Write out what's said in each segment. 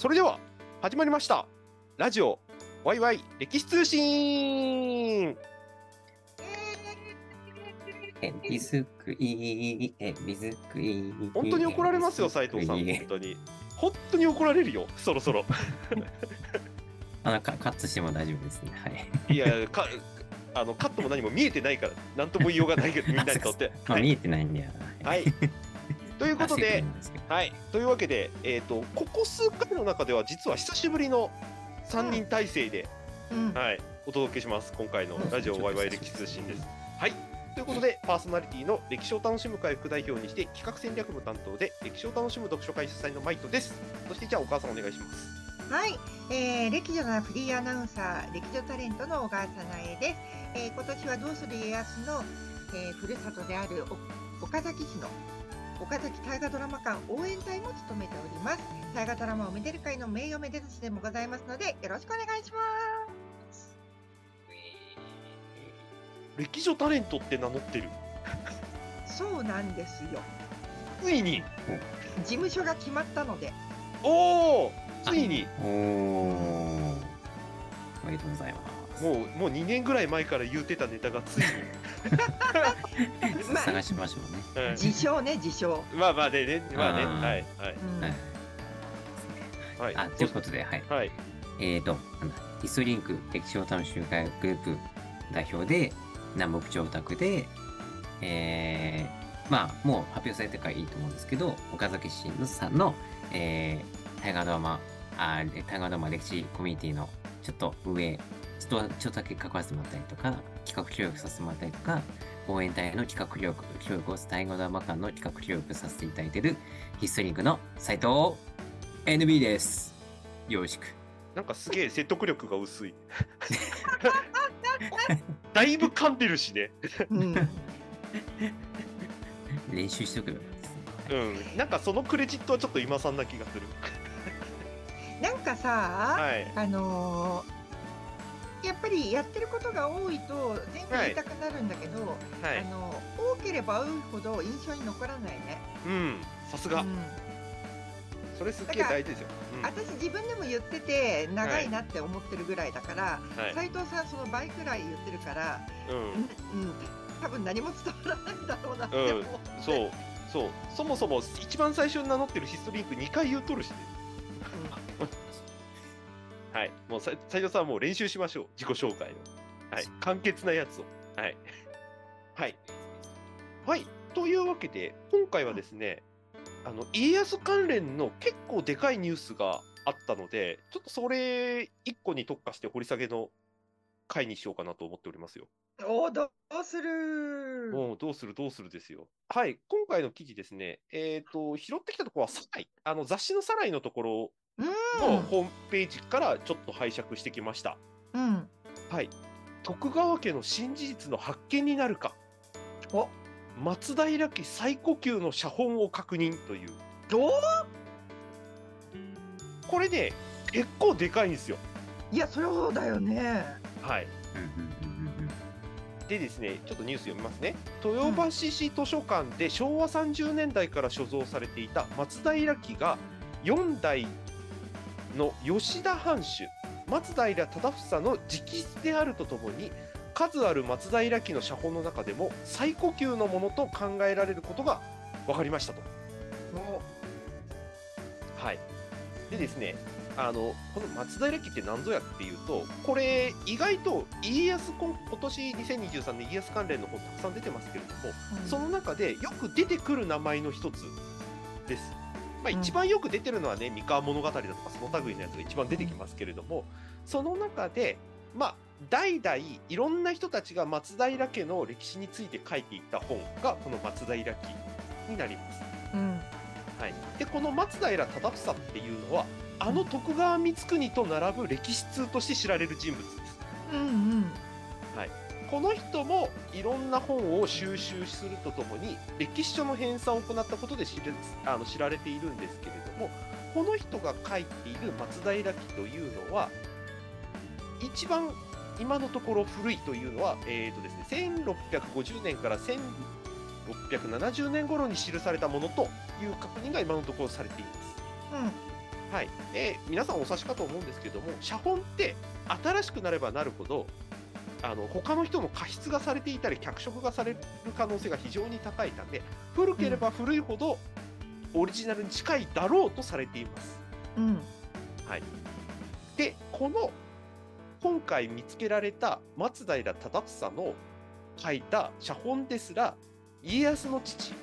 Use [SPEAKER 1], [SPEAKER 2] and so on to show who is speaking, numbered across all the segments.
[SPEAKER 1] それでは始まりましたラジオワイワイ歴史通信
[SPEAKER 2] えびすくい、えびすくい。
[SPEAKER 1] 本当に怒られますよ斉藤さん本当に本当に怒られるよそろそろ
[SPEAKER 2] あのカカットしても大丈夫ですね。はい。
[SPEAKER 1] いやかあのカットも何も見えてないから何とも言いようがないけどみんなにとって
[SPEAKER 2] まあ、
[SPEAKER 1] はい
[SPEAKER 2] 見えてないんだよ。
[SPEAKER 1] はいということではい、というわけで、えー、とここ数回の中では実は久しぶりの3人体制で、
[SPEAKER 3] うん。
[SPEAKER 1] はい、お届けします。今回の
[SPEAKER 2] うん。
[SPEAKER 1] ラジオワイワイ歴史通信です。はい。ということでパーソナリティの歴史を楽しむ会副代表にして企画戦略部担当で歴史を楽しむ読書会主催のマイトです。そしてじゃあお母さんお願いします。
[SPEAKER 3] はい、えー、歴女のフリーアナウンサー、歴女タレントの小川さなえです。えー、今年はどうする家康の、えー、ふるさとであるお岡崎市の岡崎大河ドラマ館応援隊も務めております。大河ドラマをめでる会の名誉めでたしでもございますので、よろしくお願いします。
[SPEAKER 1] 歴女タレントって名乗ってる。
[SPEAKER 3] そうなんですよ。
[SPEAKER 1] ついに、
[SPEAKER 3] 事務所が決まったので、
[SPEAKER 1] おおついに、
[SPEAKER 2] おお。おめでとうございます。
[SPEAKER 1] もうもう2年ぐらい前から言うてたネタがついに。
[SPEAKER 3] ま あ
[SPEAKER 2] 探しましょうね。
[SPEAKER 1] うん
[SPEAKER 3] 自称ね、自称。
[SPEAKER 1] まあまあね、ねまあね、はいはい
[SPEAKER 3] うん
[SPEAKER 2] はい
[SPEAKER 1] はい。
[SPEAKER 2] あ、ということで、はい。
[SPEAKER 1] はい。
[SPEAKER 2] えーと、なんだヒストリンク歴史を楽しむ会グループ代表で、南北朝宅で、えー、まあ、もう発表されてからいいと思うんですけど、岡崎市のさんの、えー、大河ドラマ、あー大河ドラマ歴史コミュニティのちょっと上、ちょっと、ちょっとだけ関わらせてもらったりとか、企画協力させてもらったりとか、応援隊の企画協力、協力を大河ドラマ館の企画協力させていただいているヒストリンクの斉藤 NB です。よろしく。
[SPEAKER 1] なんかすげえ説得力が薄い。だいぶ噛んでるしね。
[SPEAKER 3] うん
[SPEAKER 2] 練習しとけばよ。
[SPEAKER 1] うん。なんかそのクレジットはちょっと今さんな気がする。
[SPEAKER 3] なんかさ、
[SPEAKER 1] はい。
[SPEAKER 3] あのーやっぱりやってることが多いと全部言いたくなるんだけど、
[SPEAKER 1] はい。
[SPEAKER 3] あの多ければ多いほど印象に残らないね。
[SPEAKER 1] うん。さすが。
[SPEAKER 3] うん
[SPEAKER 1] それすっげえ大事ですよ。うん
[SPEAKER 3] 私自分でも言ってて長いなって思ってるぐらいだから、
[SPEAKER 1] はい。
[SPEAKER 3] 斉藤さんその倍くらい言ってるから、
[SPEAKER 1] う
[SPEAKER 3] うんん、多分何も伝わらないんだろうなって
[SPEAKER 1] うん
[SPEAKER 3] 思って、
[SPEAKER 1] そう。そう。そもそも一番最初に名乗ってるヒストリンク2回言うとるしね。はい。もうさ斉藤さんはもう練習しましょう。自己紹介の。はい。簡潔なやつを。はい。はい。はい。というわけで、今回はですね、あの、家康関連の結構でかいニュースがあったので、ちょっとそれ一個に特化して掘り下げの回にしようかなと思っておりますよ。
[SPEAKER 3] おーどうする
[SPEAKER 1] もうどうする？どうするですよ。はい。今回の記事ですね、えっ、と、拾ってきたところは、サライ、あの、雑誌のサライのところ
[SPEAKER 3] うん
[SPEAKER 1] のホームページからちょっと拝借してきました。
[SPEAKER 3] うん
[SPEAKER 1] はい。徳川家の新事実の発見になるか。
[SPEAKER 3] お
[SPEAKER 1] 松平家最古級の写本を確認という。
[SPEAKER 3] お？
[SPEAKER 1] これね、結構でかいんですよ。
[SPEAKER 3] いやそうだよね
[SPEAKER 1] はい。でですね、ちょっとニュース読みますね。豊橋市図書館で昭和30年代から所蔵されていた松平記が4代の吉田藩主松平忠房の直筆であるとともに数ある松平記の写本の中でも最古級のものと考えられることが分かりましたと。はい、でですねあのこの松平記って何ぞやっていうとこれ意外と家康今今年2023年家康関連の本たくさん出てますけれども、その中でよく出てくる名前の一つです。まあ、
[SPEAKER 3] うん。
[SPEAKER 1] 一番よく出てるのはね、三河物語だとかその類のやつが一番出てきますけれども、その中で、まあ、代々いろんな人たちが松平家の歴史について書いていった本がこの松平記になります。
[SPEAKER 3] うん。
[SPEAKER 1] はい、でこの松平忠房っていうのはあの徳川光圀と並ぶ歴史通として知られる人物です。
[SPEAKER 3] うんうん
[SPEAKER 1] この人もいろんな本を収集するとともに歴史書の編纂を行ったことで知れあの知られているんですけれどもこの人が書いている松平記というのは一番今のところ古いというのは、えーとですね、1650年から1670年頃に記されたものという確認が今のところされています。
[SPEAKER 3] うん
[SPEAKER 1] はいえー皆さんお察しかと思うんですけども写本って新しくなればなるほどあの他の人の過失がされていたり脚色がされる可能性が非常に高いため古ければ古いほどオリジナルに近いだろうとされています。
[SPEAKER 3] うん。
[SPEAKER 1] はい、でこの今回見つけられた松平忠房の書いた写本ですら家康の父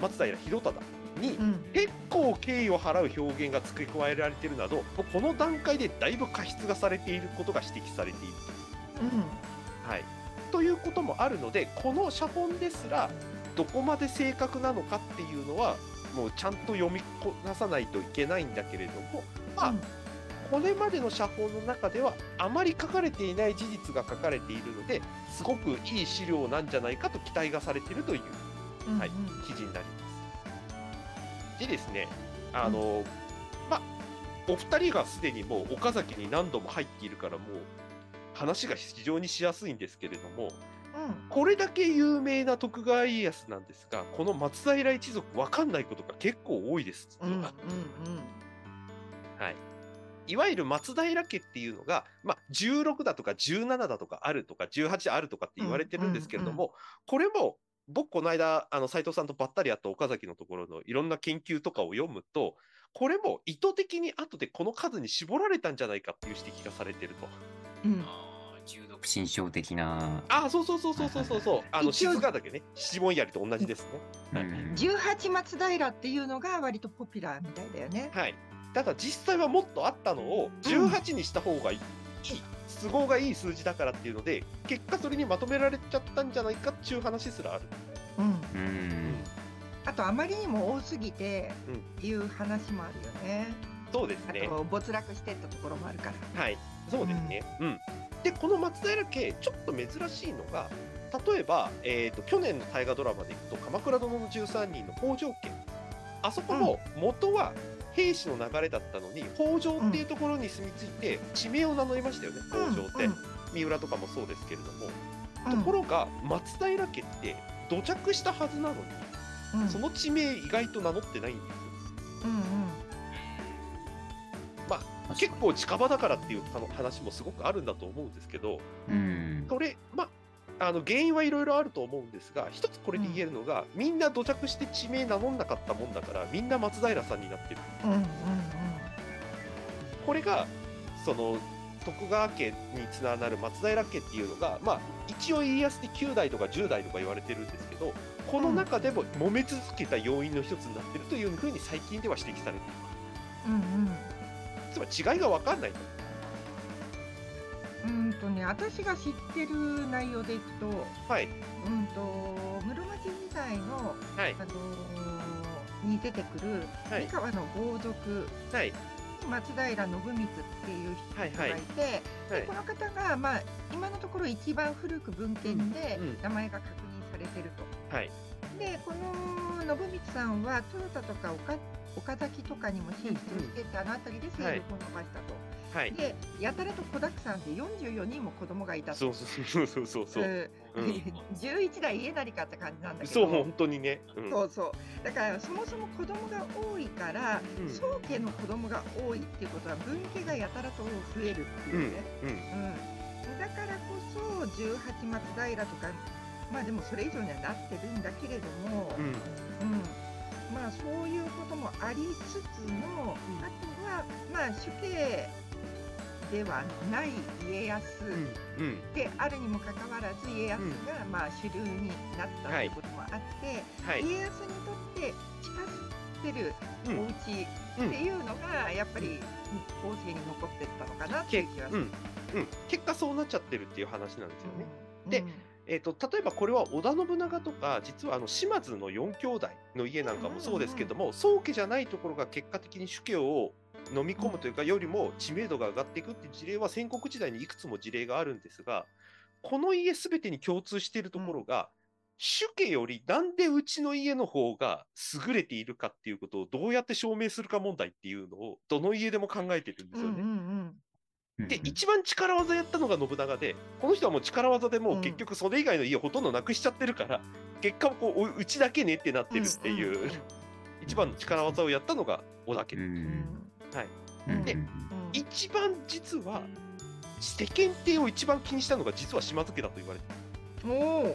[SPEAKER 1] 松平広忠に
[SPEAKER 3] うん。
[SPEAKER 1] 結構敬意を払う表現が付け加えられているなどもうこの段階でだいぶ過失がされていることが指摘されている。と。はい、ということもあるのでこの写本ですらどこまで正確なのかっていうのはもうちゃんと読みこなさないといけないんだけれどもまあ、これまでの写本の中ではあまり書かれていない事実が書かれているのですごくいい資料なんじゃないかと期待がされているという
[SPEAKER 3] うん
[SPEAKER 1] はい記事になります。でですね、あの、まあ、お二人がすでにもう岡崎に何度も入っているからもう話が非常にしやすいんですけれども、
[SPEAKER 3] うん
[SPEAKER 1] これだけ有名な徳川家康なんですが、この松平一族わかんないことが結構多いです。
[SPEAKER 3] うんうんうん
[SPEAKER 1] はい。いわゆる松平家っていうのが、まあ、16だとか17だとかあるとか18あるとかって言われてるんですけれども、これも僕この間あの斉藤さんとばったり会った岡崎のところのいろんな研究とかを読むとこれも意図的に後でこの数に絞られたんじゃないかっていう指摘がされてると。
[SPEAKER 3] うん
[SPEAKER 2] あー重読心象的な。
[SPEAKER 1] ああそうそうそうそうそうそうそうあの静かだけね七文槍と同じですね。はい
[SPEAKER 2] うん
[SPEAKER 3] 18松平っていうのが割とポピュラーみたいだよね。
[SPEAKER 1] はい。ただ実際はもっとあったのを18にした方がいい、都合がいい数字だからっていうので、結果それにまとめられちゃったんじゃないかっていう話すらある。
[SPEAKER 3] うん、
[SPEAKER 2] うん。
[SPEAKER 3] あとあまりにも多すぎて
[SPEAKER 1] うん
[SPEAKER 3] っていう話もあるよね。あ
[SPEAKER 1] そうですね。
[SPEAKER 3] と没落してったところもあるから。
[SPEAKER 1] はい。そうですね。うん。で、この松平家、ちょっと珍しいのが、例えば、えー、と去年の大河ドラマでいくと「鎌倉殿の13人」の北条家。あそこも元は兵士の流れだったのに北条っていうところに住み着いて地名を名乗りましたよね北条って、
[SPEAKER 3] うん。
[SPEAKER 1] 三浦とかもそうですけれども、
[SPEAKER 3] うん。
[SPEAKER 1] ところが松平家って土着したはずなのに、
[SPEAKER 3] うん。
[SPEAKER 1] その地名意外と名乗ってないんですよ。
[SPEAKER 3] うんうん
[SPEAKER 1] 結構近場だからっていう話もすごくあるんだと思うんですけど
[SPEAKER 2] うん。
[SPEAKER 1] それまああの原因はいろいろあると思うんですが一つこれで言えるのが、みんな土着して地名名乗んなかったもんだからみんな松平さんになってる。
[SPEAKER 3] うんうん
[SPEAKER 1] これがその徳川家につながる松平家っていうのがまあ一応家康で9代とか10代とか言われてるんですけどこの中でも揉め続けた要因の一つになってるというふうに最近では指摘されている
[SPEAKER 3] うんうん
[SPEAKER 1] つまり違いが分かんないと。
[SPEAKER 3] うんうんとね私が知ってる内容でいくと
[SPEAKER 1] はい。
[SPEAKER 3] うんと室町時代の
[SPEAKER 1] はい。
[SPEAKER 3] あのーに出てくる
[SPEAKER 1] はい。
[SPEAKER 3] 三河の豪族
[SPEAKER 1] はい。
[SPEAKER 3] 松平信光っていう人がいて、
[SPEAKER 1] はいはい。
[SPEAKER 3] この方が、まあ、今のところ一番古く文献で
[SPEAKER 1] うんうん。
[SPEAKER 3] 名前が確認されてると。
[SPEAKER 1] はい。
[SPEAKER 3] でこの信光さんは豊田とか岡岡崎とかにも進出をしてて、あの辺りで勢力を伸ばしたと。
[SPEAKER 1] はい。
[SPEAKER 3] でやたらと子だくさんで44人も子供がいたと。
[SPEAKER 1] そうそうそうそうそう
[SPEAKER 3] う。ん。
[SPEAKER 1] うん。
[SPEAKER 3] 11代家なりかって感じなんだけど。
[SPEAKER 1] そう本当にね、うん。
[SPEAKER 3] そうそう。だからそもそも子供が多いから、
[SPEAKER 1] うん。
[SPEAKER 3] 宗家の子供が多いっていうことは分家がやたらと増えるって
[SPEAKER 1] うん
[SPEAKER 3] いうね、
[SPEAKER 1] うん。
[SPEAKER 3] うん。だからこそ18松平とかまあでもそれ以上にはなってるんだけれども、
[SPEAKER 1] うん。
[SPEAKER 3] うんまあそういうこともありつつも、あとはまあ主家ではない家康
[SPEAKER 1] うんうん。
[SPEAKER 3] であるにもかかわらず家康がまあ主流になったということもあって、
[SPEAKER 1] はい。
[SPEAKER 3] 家康にとって近づってる
[SPEAKER 1] うん。
[SPEAKER 3] お家っていうのがやっぱり後世に残ってったのかなっていう気がする。
[SPEAKER 1] うん。うん、結果そうなっちゃってるっていう話なんですよね。
[SPEAKER 3] うん。
[SPEAKER 1] でえー、と例えばこれは織田信長とか実はあの島津の4兄弟の家なんかもそうですけども、宗家じゃないところが結果的に主家を飲み込むというか、よりも知名度が上がっていくっていう事例は戦国時代にいくつも事例があるんですがこの家全てに共通しているところが、主家よりなんでうちの家の方が優れているかっていうことをどうやって証明するか問題っていうのをどの家でも考えてるんですよね。
[SPEAKER 3] うんうん
[SPEAKER 1] で、一番力技やったのが信長で、この人はもう力技でもう結局それ以外の家ほとんどなくしちゃってるから、結果こう、ううちだけねってなってるっていう、
[SPEAKER 3] うんうん
[SPEAKER 1] 一番の力技をやったのが織田家。
[SPEAKER 2] うん。
[SPEAKER 3] で
[SPEAKER 2] うんうん
[SPEAKER 1] 一番実は世間体を一番気にしたのが実は島津家だと言われて
[SPEAKER 3] おお。
[SPEAKER 1] る。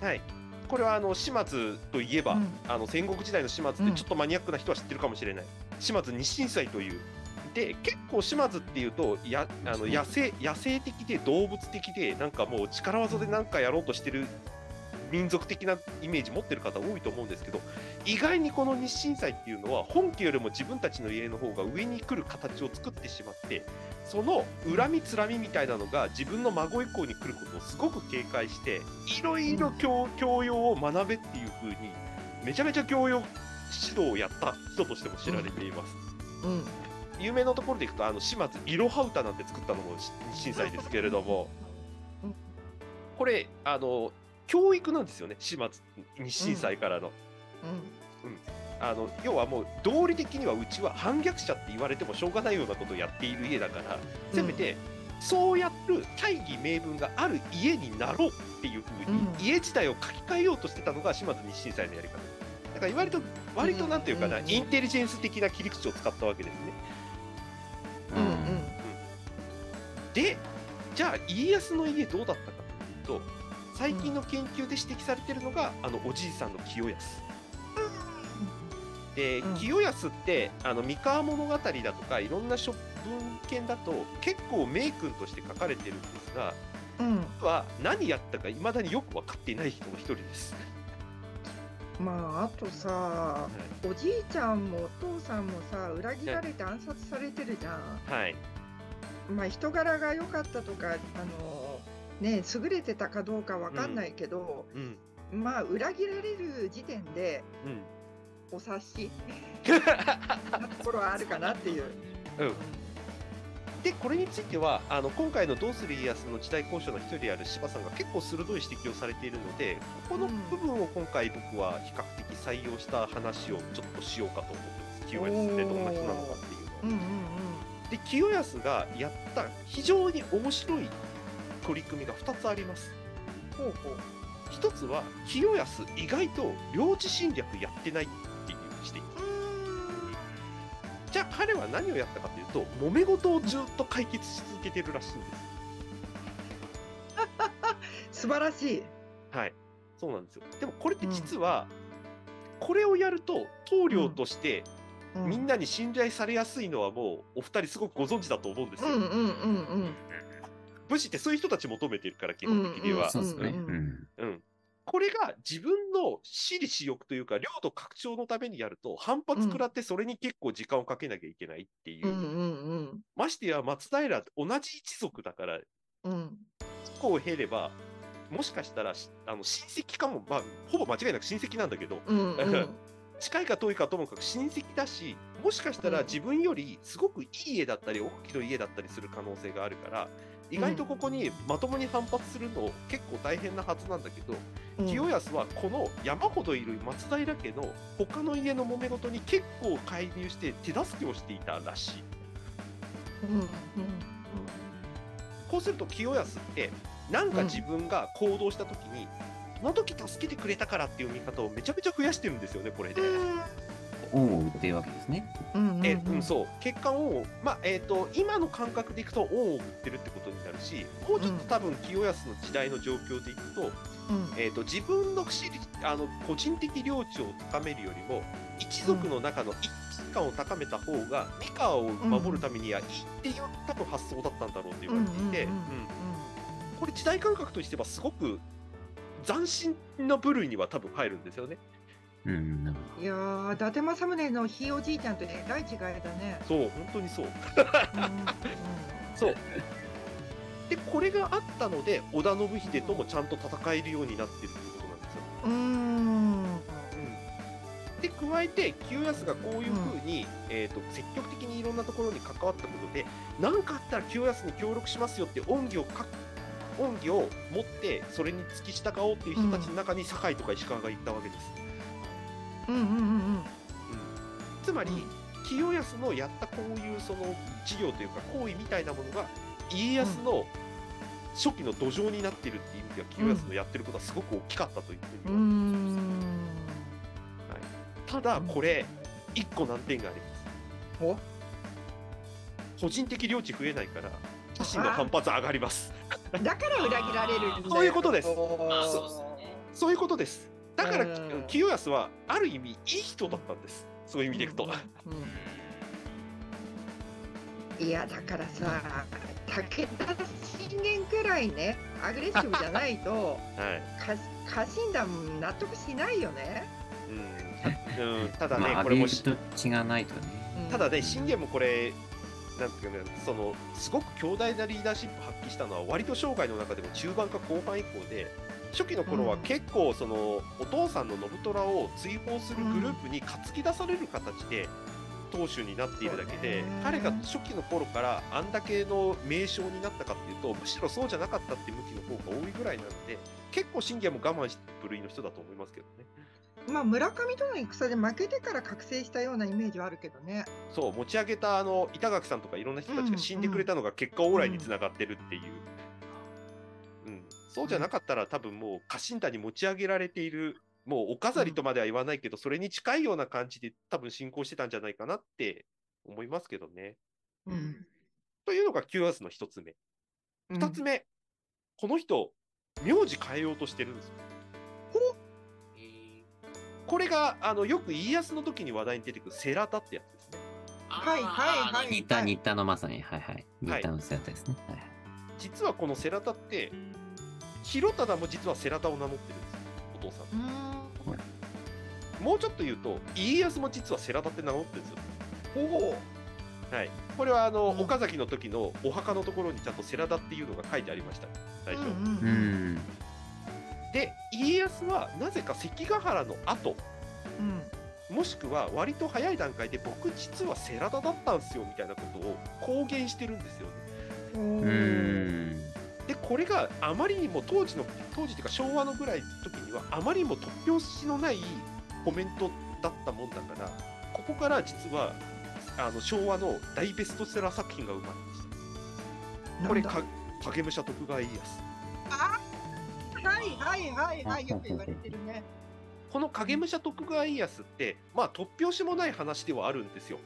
[SPEAKER 1] はい。これはあの島津といえば、
[SPEAKER 3] うん
[SPEAKER 1] あの戦国時代の島津ってちょっとマニアックな人は知ってるかもしれない。島津日清祭という。で結構島津っていうとやあの野生野生的で動物的でなんかもう力技で何かやろうとしてる民族的なイメージ持ってる方多いと思うんですけど意外にこの日清祭っていうのは本家よりも自分たちの家の方が上に来る形を作ってしまってその恨みつらみみたいなのが自分の孫以降に来ることをすごく警戒していろいろ教教養を学べっていう風にめちゃめちゃ教養指導をやった人としても知られています。
[SPEAKER 3] うん。
[SPEAKER 1] 有名なところでいくとあの島津いろは歌なんて作ったのも日清祭ですけれども。
[SPEAKER 3] うん。
[SPEAKER 1] これあの教育なんですよね島津日清祭からの。あの要はもう道理的にはうちは反逆者って言われてもしょうがないようなことをやっている家だからせめてそうやる大義名分がある家になろうっていうふうに、
[SPEAKER 3] うん。
[SPEAKER 1] 家自体を書き換えようとしてたのが島津日清祭のやり方。だから割と割となんていうかな、
[SPEAKER 3] うん。
[SPEAKER 1] インテリジェンス的な切り口を使ったわけですねでじゃあ家康の家どうだったかというと最近の研究で指摘されてるのが、あのおじいさんの清康で、
[SPEAKER 3] うん
[SPEAKER 1] 清康ってあの三河物語だとかいろんな書文献だと結構名君として書かれてるんですが
[SPEAKER 3] うん。
[SPEAKER 1] 実は何やったかいまだによく分かっていない人の一人です。
[SPEAKER 3] まああとさ、おじいちゃんもお父さんもさ裏切られて暗殺されてるじゃん。
[SPEAKER 1] はい、
[SPEAKER 3] まあ人柄が良かったとかあのね優れてたかどうかわかんないけど、
[SPEAKER 1] うん。
[SPEAKER 3] まあ裏切られる時点で
[SPEAKER 1] うん。
[SPEAKER 3] お察しな ところはあるかなっていう。
[SPEAKER 1] うん、でこれについてはあの今回の「どうする家康」の時代交渉の一人である柴さんが結構鋭い指摘をされているのでここの部分を今回僕は比較的採用した話をちょっとしようかと思ってます。清康ってどんな人なのかっていうのを。
[SPEAKER 3] うんうん
[SPEAKER 1] で清康がやった非常に面白い取り組みが2つあります。
[SPEAKER 3] うん。ほうほう。
[SPEAKER 1] 一つは清康意外と領地侵略やってないっていう指摘じゃあ彼は何をやったかというと揉め事をずっと解決し続けてるらしいんです
[SPEAKER 3] 素晴らしい。
[SPEAKER 1] はいそうなんですよでもこれって実は、これをやると棟梁として
[SPEAKER 3] うん。
[SPEAKER 1] みんなに信頼されやすいのはもうお二人すごくご存知だと思うんですよ。武士ってそういう人たち求めてるから基本的には、これが自分の私利私欲というか領土拡張のためにやると反発食らってそれに結構時間をかけなきゃいけないっていう、
[SPEAKER 3] うんうん
[SPEAKER 1] ましてや松平同じ一族だから
[SPEAKER 3] うん。
[SPEAKER 1] こを経ればもしかしたらしあの親戚かも、まあ、ほぼ間違いなく親戚なんだけど。
[SPEAKER 3] うんうん。
[SPEAKER 1] 近いか遠いかともかく親戚だしもしかしたら
[SPEAKER 3] うん。
[SPEAKER 1] 自分よりすごくいい家だったり大きな家だったりする可能性があるから意外とここにまともに反発するの結構大変なはずなんだけど、
[SPEAKER 3] うん。
[SPEAKER 1] 清康はこの山ほどいる松平家の他の家の揉め事に結構介入して手助けをしていたらしい。
[SPEAKER 3] うんうん。
[SPEAKER 1] こうすると清康ってなんか自分が行動した時に、その時助けてくれたからっていう見方をめちゃめちゃ増やしてるんですよねこれで。
[SPEAKER 2] 恩を売ってるわけですね。
[SPEAKER 3] うんうん
[SPEAKER 1] えうん、そう。結果恩を、まあえー、と今の感覚でいくと恩を売ってるってことになるしもうちょっと多分清康の時代の状況でいくと,、
[SPEAKER 3] うん。
[SPEAKER 1] えー、と自分のあの個人的領地を高めるよりも一族の中の一致感を高めた方が三河を守るためにはいいっていう多分発想だったんだろうって言われていて、
[SPEAKER 3] うんうんうん。
[SPEAKER 1] うん。これ時代感覚としてはすごく斬新な部類には多分入るんですよね。
[SPEAKER 2] うん。
[SPEAKER 3] いやー伊達政宗のひいおじいちゃんとね大違いだね。
[SPEAKER 1] そう本当にそう
[SPEAKER 3] うん
[SPEAKER 1] そう。で、これがあったので、織田信秀ともちゃんと戦えるようになってるってことなんですよ。
[SPEAKER 3] うんうん
[SPEAKER 1] で、加えて、清康がこういうふうに、えーと、積極的にいろんなところに関わったことで、何かあったら清康に協力しますよって恩義をか恩義を持って、それに付き従おうっていう人たちの中に、堺とか石川がいたわけです。
[SPEAKER 3] うんうんうん
[SPEAKER 1] うん。つまり、清康のやったこういうその事業というか行為みたいなものが家康の初期の土壌になっているっていう意味では清康のやってることはすごく大きかったというふう
[SPEAKER 3] う
[SPEAKER 1] に言われてい。ます、
[SPEAKER 3] ん。
[SPEAKER 1] ただこれ一個難点があります
[SPEAKER 3] お？
[SPEAKER 1] 個人的領地増えないから家臣の反発上がります
[SPEAKER 3] だから裏切られる。
[SPEAKER 1] そういうことです。
[SPEAKER 4] あそうですね。
[SPEAKER 1] そういうことです。だから
[SPEAKER 3] うん。
[SPEAKER 1] 清安はある意味いい人だったんです。そういう意味でいくと、
[SPEAKER 3] うん。いやだからさ武田信玄くらいねアグレッシブじゃないと
[SPEAKER 1] はい。
[SPEAKER 3] か家臣団納得しないよね。
[SPEAKER 1] うん。うん、ただね、
[SPEAKER 2] まあ、
[SPEAKER 1] これも
[SPEAKER 2] 違わないとね。
[SPEAKER 3] うん。
[SPEAKER 1] ただね、信玄もこれ、なんていうかね、そのすごく強大なリーダーシップ発揮したのは、割と生涯の中でも中盤か後半以降で、初期の頃は
[SPEAKER 3] うん
[SPEAKER 1] 結構、そのお父さんの信虎を追放するグループに担ぎ出される形で、当主になっているだけで彼が初期の頃からあんだけの名将になったかっていうと、むしろそうじゃなかったって向きの方が多いぐらいなので、結構信玄も我慢してる部類の人だと思いますけどね。
[SPEAKER 3] まあ村上との戦で負けてから覚醒したようなイメージはあるけどね。
[SPEAKER 1] そう持ち上げたあの板垣さんとかいろんな人たちが死んでくれたのが結果往来につながってるっていう、うんそうじゃなかったら多分もう家臣団に持ち上げられているもうお飾りとまでは言わないけど、それに近いような感じで多分進行してたんじゃないかなって思いますけどね。
[SPEAKER 3] うん。
[SPEAKER 1] というのが Q アースの一つ目。二つ目、この人名字変えようとしてるんですよ。これがあのよく家康の時に話題に出てくるセラタってやつですね。
[SPEAKER 3] はいはいはい
[SPEAKER 2] 新田、新田のまさに、はいはい。新田の姿ですね。はいはい
[SPEAKER 1] 実はこのセラタって広忠も実はセラタを名乗ってるんですよお父さん
[SPEAKER 3] うん。
[SPEAKER 1] もうちょっと言うと家康も実はセラタって名乗ってるんですよ
[SPEAKER 3] おお。
[SPEAKER 1] はいこれはあの、
[SPEAKER 3] うん
[SPEAKER 1] 岡崎の時のお墓のところにちゃんとセラタっていうのが書いてありました最初、
[SPEAKER 3] うん
[SPEAKER 2] う
[SPEAKER 3] うん
[SPEAKER 1] 家康はなぜか関ヶ原の後
[SPEAKER 3] うん。
[SPEAKER 1] もしくは割と早い段階で僕実はセラタだったんですよみたいなことを公言してるんですよね。でこれがあまりにも当時の当時っていうか昭和のぐらいの時にはあまりにも突拍子のないコメントだったもんだからここから実はあの昭和の大ベストセラー作品が生まれましたこれか影武者徳川家康
[SPEAKER 3] はいはいはいはいよく言われてるね。
[SPEAKER 1] この影武者徳川家康ってまあ突拍子もない話ではあるんですよ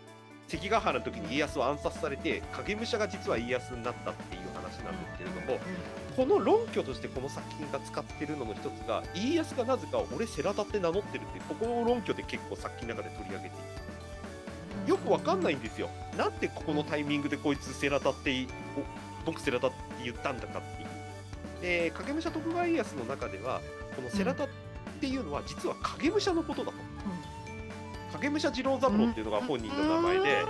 [SPEAKER 1] 関ヶ原の時に家康は暗殺されて影武者が実は家康になったっていう話なんですけれども、この論拠としてこの作品が使ってるのの一つが家康がなぜか俺セラタって名乗ってるってここの論拠で結構作品の中で取り上げていてよくわかんないんですよなんでここのタイミングでこいつセラタって僕セラタって言ったんだかっていうで影武者徳川家康の中ではこのセラタっていうのは実は影武者のことだと影武者次郎三郎っていうのが本人の名前で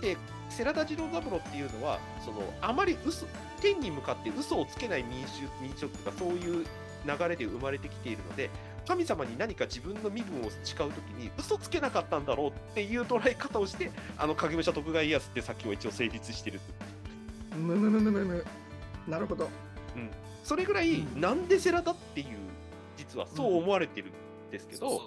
[SPEAKER 1] で世良田次郎三郎っていうのはそのあまり嘘天に向かって嘘をつけない民主民族とかそういう流れで生まれてきているので神様に何か自分の身分を誓う時に嘘つけなかったんだろうっていう捉え方をしてあの影武者徳川家康って作品は一応成立してる
[SPEAKER 3] むむむむむむ。なるほど。
[SPEAKER 1] それぐらい、
[SPEAKER 3] うん。
[SPEAKER 1] なんで世良田っていう実はそう思われてるんですけど。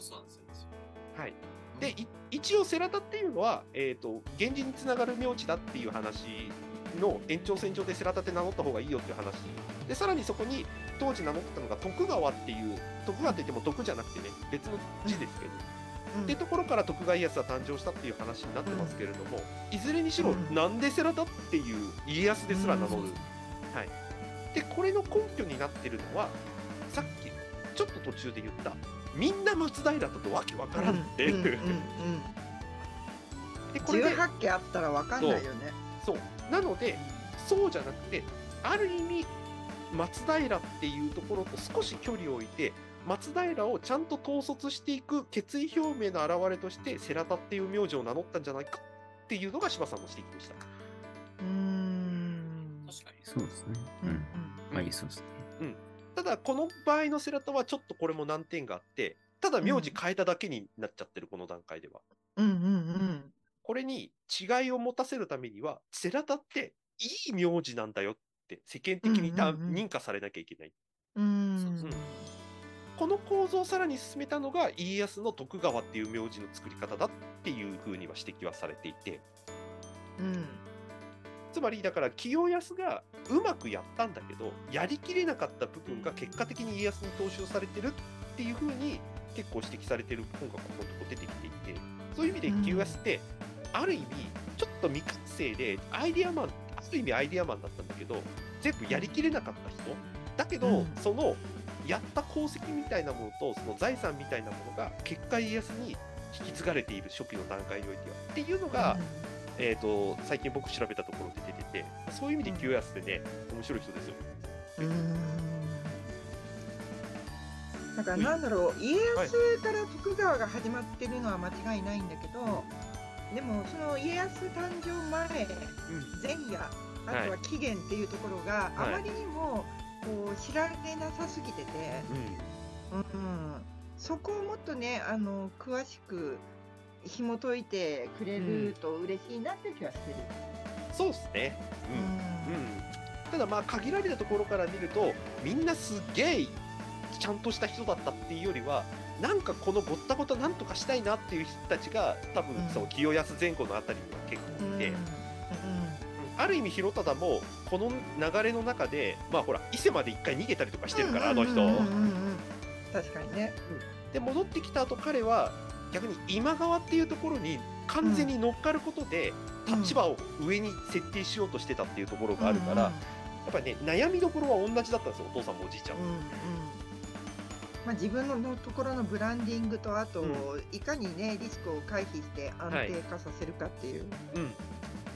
[SPEAKER 1] はい、でい一応、世良田っていうのは、えー、と源氏につながる名字だっていう話の延長線上で世良田って名乗った方がいいよっていう話。でさらにそこに当時名乗ってたのが徳川っていう徳川って言っても徳じゃなくてね別の字ですけど、
[SPEAKER 3] うん。
[SPEAKER 1] っていうところから徳川家康は誕生したっていう話になってますけれども、いずれにしろ、
[SPEAKER 3] うん。
[SPEAKER 1] なんで世良田っていう家康ですら名乗る、
[SPEAKER 3] うん。
[SPEAKER 1] はい、でこれの根拠になってるのはさっきちょっと途中で言ったみんな松平だとわけわからんっていう、でこれで
[SPEAKER 3] 18件あったらわかんないよね。
[SPEAKER 1] そうなのでそうじゃなくてある意味松平っていうところと少し距離を置いて松平をちゃんと統率していく決意表明の表れとして世良田っていう名字を名乗ったんじゃないかっていうのが柴さんの指摘でした。
[SPEAKER 3] うーん。
[SPEAKER 4] 確かに。
[SPEAKER 2] そうですね。
[SPEAKER 3] うんうん
[SPEAKER 2] うん。まあいいそうですね。
[SPEAKER 1] ただこの場合の世良田はちょっとこれも難点があってただ名字変えただけになっちゃってるこの段階では。
[SPEAKER 3] うんうんうん。
[SPEAKER 1] これに違いを持たせるためには世良田っていい名字なんだよって世間的にた
[SPEAKER 3] うんうんうん
[SPEAKER 1] 認可されなきゃいけない。
[SPEAKER 3] うーん
[SPEAKER 4] そう
[SPEAKER 1] この構造をさらに進めたのが家康の徳川っていう名字の作り方だっていうふうには指摘はされていて
[SPEAKER 3] うん
[SPEAKER 1] つまりだから清安がうまくやったんだけどやりきれなかった部分が結果的に家康に踏襲されてるっていうふうに結構指摘されてる部分がここのとこ出てきていてそういう意味で
[SPEAKER 3] うん。
[SPEAKER 1] 清安ってある意味ちょっと未完生でアイディアマンある意味アイディアマンだったんだけど全部やりきれなかった人。だけど、
[SPEAKER 3] うん。
[SPEAKER 1] そのやった功績みたいなものとその財産みたいなものが結果家康に引き継がれている初期の段階においては。っていうのが、えー、と最近僕調べたところで出ててそういう意味で清安ってね面白い人ですよ。
[SPEAKER 3] うん。だからなんだろう家康から徳川が始まってるのは間違いないんだけど、でもその家康誕生前前夜あとは起源っていうところがあまりにもこう知られなさすぎてて、
[SPEAKER 1] うん。
[SPEAKER 3] うん。そこをもっとねあの詳しく紐解いてくれると嬉しいなって気はしてる。
[SPEAKER 1] そうですね。うんうん、ただまあ限られたところから見るとみんなすげえちゃんとした人だったっていうよりはなんかこのごったごたなんとかしたいなっていう人たちが多分
[SPEAKER 3] うん
[SPEAKER 1] その清安前後のあたりには結構いて、
[SPEAKER 3] うん
[SPEAKER 1] うんある意味広忠もこの流れの中でまあほら伊勢まで一回逃げたりとかしてるからあの人。
[SPEAKER 3] 確かにね。
[SPEAKER 1] で戻ってきた後彼は逆に今川っていうところに完全に乗っかることで
[SPEAKER 3] うん。
[SPEAKER 1] 立場を上に設定しようとしてたっていうところがあるから、やっぱりね悩みどころは同じだったんですよお父さんもおじいちゃんも。
[SPEAKER 3] うんうんまあ、自分のところのブランディングとあと、
[SPEAKER 1] う
[SPEAKER 3] いかにねリスクを回避して安定化させるかっていう。
[SPEAKER 1] うん、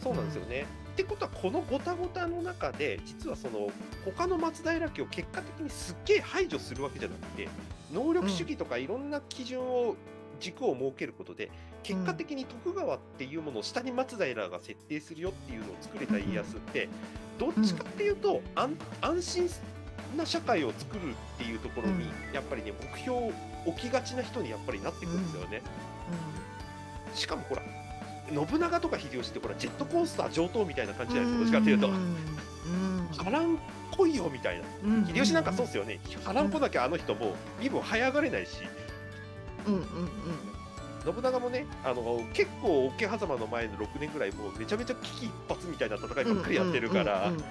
[SPEAKER 1] そうなんですよね。ってことはこのごたごたの中で実はその他の松平家を結果的にすっげえ排除するわけじゃなくて能力主義とかいろんな基準を軸を設けることで結果的に徳川っていうものを下に松平が設定するよっていうのを作れた家康ってどっちかっていうと安安心な社会を作るっていうところに
[SPEAKER 3] うん。
[SPEAKER 1] やっぱりね目標を置きがちな人にやっぱりなってくるんですよね。しかもほら信長とか秀吉ってほらジェットコースター上等みたいな感じじゃないですかどっちかっていうと。
[SPEAKER 3] うん。
[SPEAKER 1] 波乱来いよみたいな。
[SPEAKER 3] うん。
[SPEAKER 1] 秀吉なんかそうですよね。波乱来なきゃあの人もう身分早上がれないし
[SPEAKER 3] うんうんうん
[SPEAKER 1] 信長もねあの結構桶狭間の前の6年ぐらいもうめちゃめちゃ危機一髪みたいな戦いばっかりやってるから、
[SPEAKER 3] うんうんうん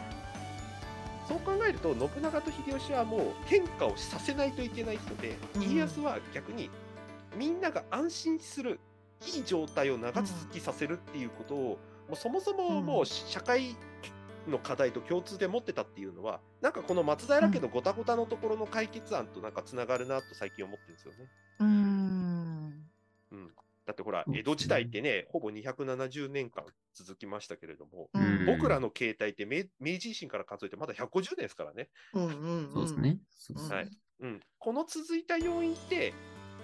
[SPEAKER 1] そう考えると信長と秀吉はもう変化をさせないといけない人で、
[SPEAKER 3] うん。
[SPEAKER 1] 家康は逆にみんなが安心するいい状態を長続きさせるっていうことを、もうそもそももう社会の課題と共通で持ってたっていうのはなんかこの松平家のごたごたのところの解決案となんかつながるなと最近思ってるんですよね。
[SPEAKER 3] うん。
[SPEAKER 1] うん、だってほら江戸時代ってねほぼ270年間続きましたけれども、
[SPEAKER 3] うん。
[SPEAKER 1] 僕らの携帯って明明治維新から数えてまだ150年ですからね。
[SPEAKER 3] うんうん
[SPEAKER 2] そうですね。そうですね。
[SPEAKER 1] はい。うん、この続いた要因って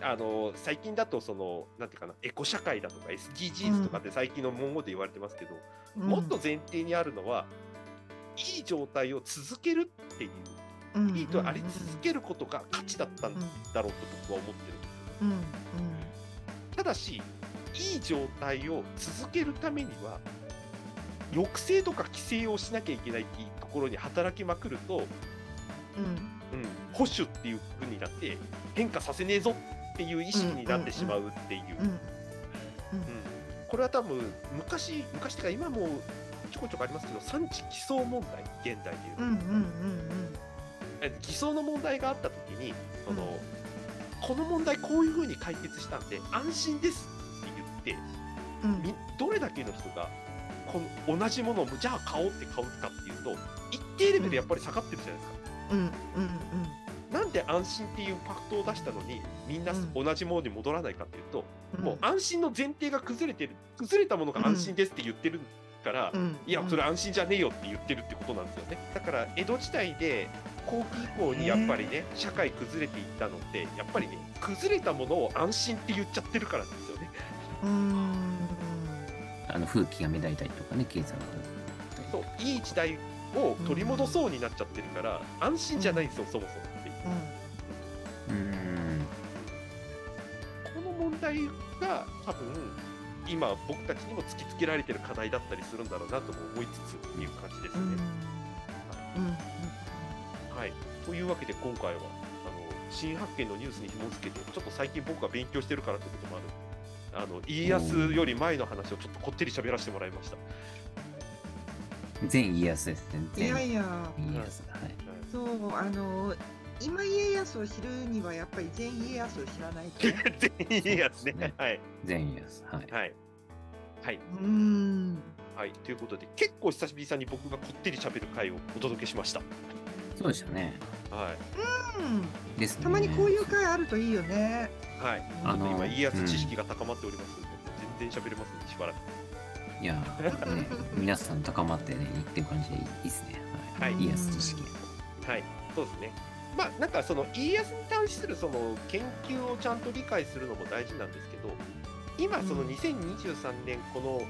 [SPEAKER 1] あの最近だとそのなんていうかなエコ社会だとか SDGs とかって最近の文言で言われてますけど、
[SPEAKER 3] うん。
[SPEAKER 1] もっと前提にあるのはいい状態を続けるっていう、いいとあり続けることが価値だったんだろうと僕は思ってる。ただしいい状態を続けるためには抑制とか規制をしなきゃいけないっていうところに働きまくると、うん、保守っていう風になって変化させねえぞっていう意識になってしまうっていう、これは多分昔昔っていうか今もちょこちょこありますけど産地偽装問題現代でいうと、偽装の問題があった時にその、この問題こういう風に解決したんで安心ですって言って
[SPEAKER 3] うん。
[SPEAKER 1] どれだけの人がこの同じものをじゃあ買おうって買うかっていうと一定レベルやっぱり下がってるじゃないですか。
[SPEAKER 3] うんうん
[SPEAKER 1] なんで安心っていうパクトを出したのにみんな
[SPEAKER 3] うん。
[SPEAKER 1] 同じものに戻らないかっていうと、
[SPEAKER 3] うん。
[SPEAKER 1] もう安心の前提が崩れてる崩れたものが安心ですって言ってるから、
[SPEAKER 3] うん。
[SPEAKER 1] いやそれ安心じゃねえよって言ってるってことなんですよね。だから江戸時代で後期以降にやっぱりね社会崩れていったのってやっぱりね崩れたものを安心って言っちゃってるからですよね。
[SPEAKER 3] うん。
[SPEAKER 2] あの風紀が目立いたりとかね、経済が。
[SPEAKER 1] そういい時代を取り戻そうになっちゃってるから、安心じゃないんですよ、そもそもっていう。
[SPEAKER 3] う。
[SPEAKER 1] この問題が多分今僕たちにも突きつけられてる課題だったりするんだろうなとも思いつつっていう感じですね。
[SPEAKER 3] うん。うん
[SPEAKER 1] はい、というわけで今回はあの新発見のニュースに紐付けてちょっと最近僕が勉強してるからということもあるあの家康より前の話をちょっとこってり喋らせてもらいました。
[SPEAKER 2] 全家康ですね。
[SPEAKER 3] い
[SPEAKER 2] 全
[SPEAKER 3] やいや
[SPEAKER 2] 家康。はい。
[SPEAKER 3] そうあの今家康を知るにはやっぱり全家康を知らないとね
[SPEAKER 1] 全員家康ね
[SPEAKER 2] ね。
[SPEAKER 1] はい
[SPEAKER 2] 全家康。はい。
[SPEAKER 1] はいはい
[SPEAKER 3] うん
[SPEAKER 1] ははい、ということで、結構久しぶりに僕がこってり喋る回をお届けしました。
[SPEAKER 2] そうでしたね。
[SPEAKER 1] はい。
[SPEAKER 3] うん、
[SPEAKER 2] ですね。
[SPEAKER 3] たまにこういう会あるといいよね。
[SPEAKER 1] はい。
[SPEAKER 3] あ
[SPEAKER 1] ちょっと今、いいやつ
[SPEAKER 2] うん
[SPEAKER 1] 知識が高まっておりますので、全然喋れますね、しばらく。
[SPEAKER 2] いや、ね、皆さん高まってね、いってる感じでいいですね。
[SPEAKER 1] はい
[SPEAKER 2] いいやつ知識。
[SPEAKER 1] はい、そうですね。まあ、なんかその家康に対するその研究をちゃんと理解するのも大事なんですけど、今その
[SPEAKER 3] うん
[SPEAKER 1] 2023年この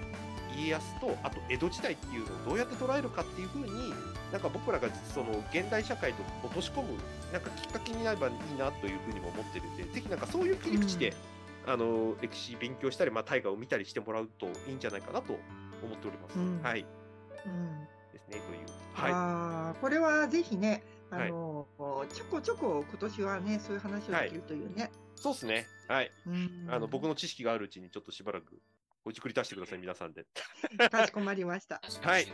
[SPEAKER 1] 家康とあと江戸時代っていうのをどうやって捉えるかっていうふうに、なんか僕らがその現代社会と落とし込むなんかきっかけになればいいなというふうにも思ってるんで、ぜひなんかそういう切り口で、あの歴史勉強したり、まあ、大河を見たりしてもらうといいんじゃないかなと思っております。
[SPEAKER 3] うん
[SPEAKER 1] はい。
[SPEAKER 3] うん
[SPEAKER 1] ですね、という。はい。
[SPEAKER 3] ああ、これはぜひね、あの、ちょこちょこ今年はね、そういう話をできるというね。
[SPEAKER 1] そうですね。はい。
[SPEAKER 3] うん
[SPEAKER 1] あの僕の知識があるうちにちょっとしばらくほじくり出してください、皆さんで。
[SPEAKER 3] かしこまりました。
[SPEAKER 1] はい
[SPEAKER 4] はい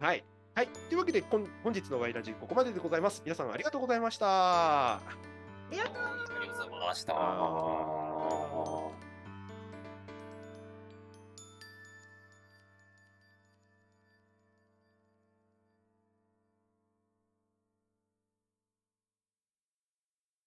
[SPEAKER 1] はい。はい。というわけで、こん本日のワイラジここまででございます。皆さんありがとうございました。
[SPEAKER 3] ありがとう
[SPEAKER 2] ございました。